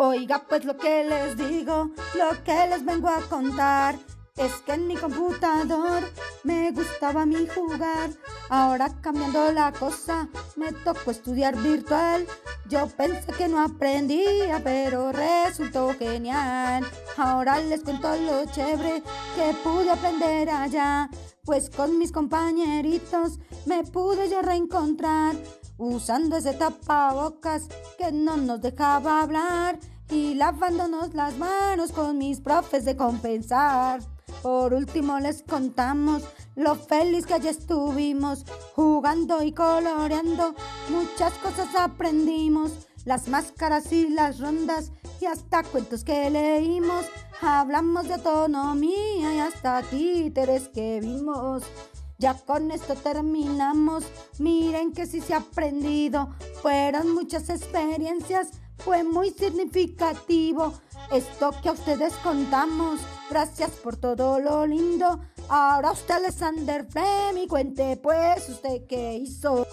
Oiga pues lo que les digo, lo que les vengo a contar. Es que en mi computador me gustaba mí jugar. Ahora cambiando la cosa, me tocó estudiar virtual. Yo pensé que no aprendía, pero resultó genial. Ahora les cuento lo chévere que pude aprender allá. Pues con mis compañeritos me pude yo reencontrar. Usando ese tapabocas que no nos dejaba hablar. Y lavándonos las manos con mis profes de compensar. Por último les contamos lo feliz que allí estuvimos, jugando y coloreando, muchas cosas aprendimos, las máscaras y las rondas y hasta cuentos que leímos, hablamos de autonomía y hasta títeres que vimos. Ya con esto terminamos, miren que sí se ha aprendido, fueron muchas experiencias, fue muy significativo esto que a ustedes contamos. Gracias por todo lo lindo. Ahora usted Alexander Flem y cuente pues usted qué hizo.